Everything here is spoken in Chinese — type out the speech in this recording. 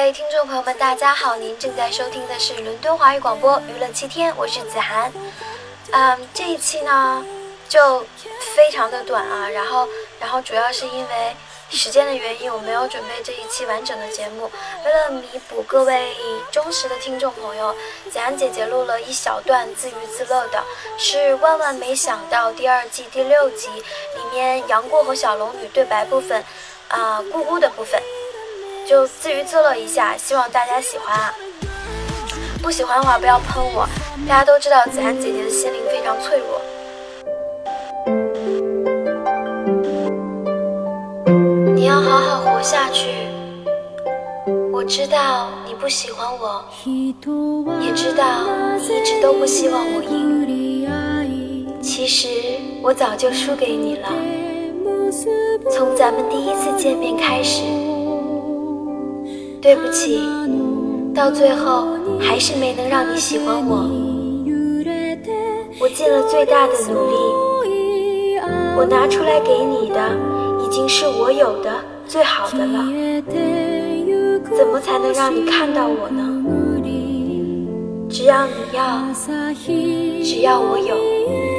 各位听众朋友们，大家好！您正在收听的是伦敦华语广播娱乐七天，我是子涵。嗯，这一期呢就非常的短啊，然后，然后主要是因为时间的原因，我没有准备这一期完整的节目。为了弥补各位忠实的听众朋友，子涵姐姐录了一小段自娱自乐的，是万万没想到第二季第六集里面杨过和小龙女对白部分，啊，咕咕的部分。就自娱自乐一下，希望大家喜欢啊！不喜欢的话不要喷我。大家都知道子涵姐姐的心灵非常脆弱。你要好好活下去。我知道你不喜欢我，也知道你一直都不希望我赢。其实我早就输给你了。从咱们第一次见面开始。对不起，到最后还是没能让你喜欢我。我尽了最大的努力，我拿出来给你的已经是我有的最好的了。怎么才能让你看到我呢？只要你要，只要我有。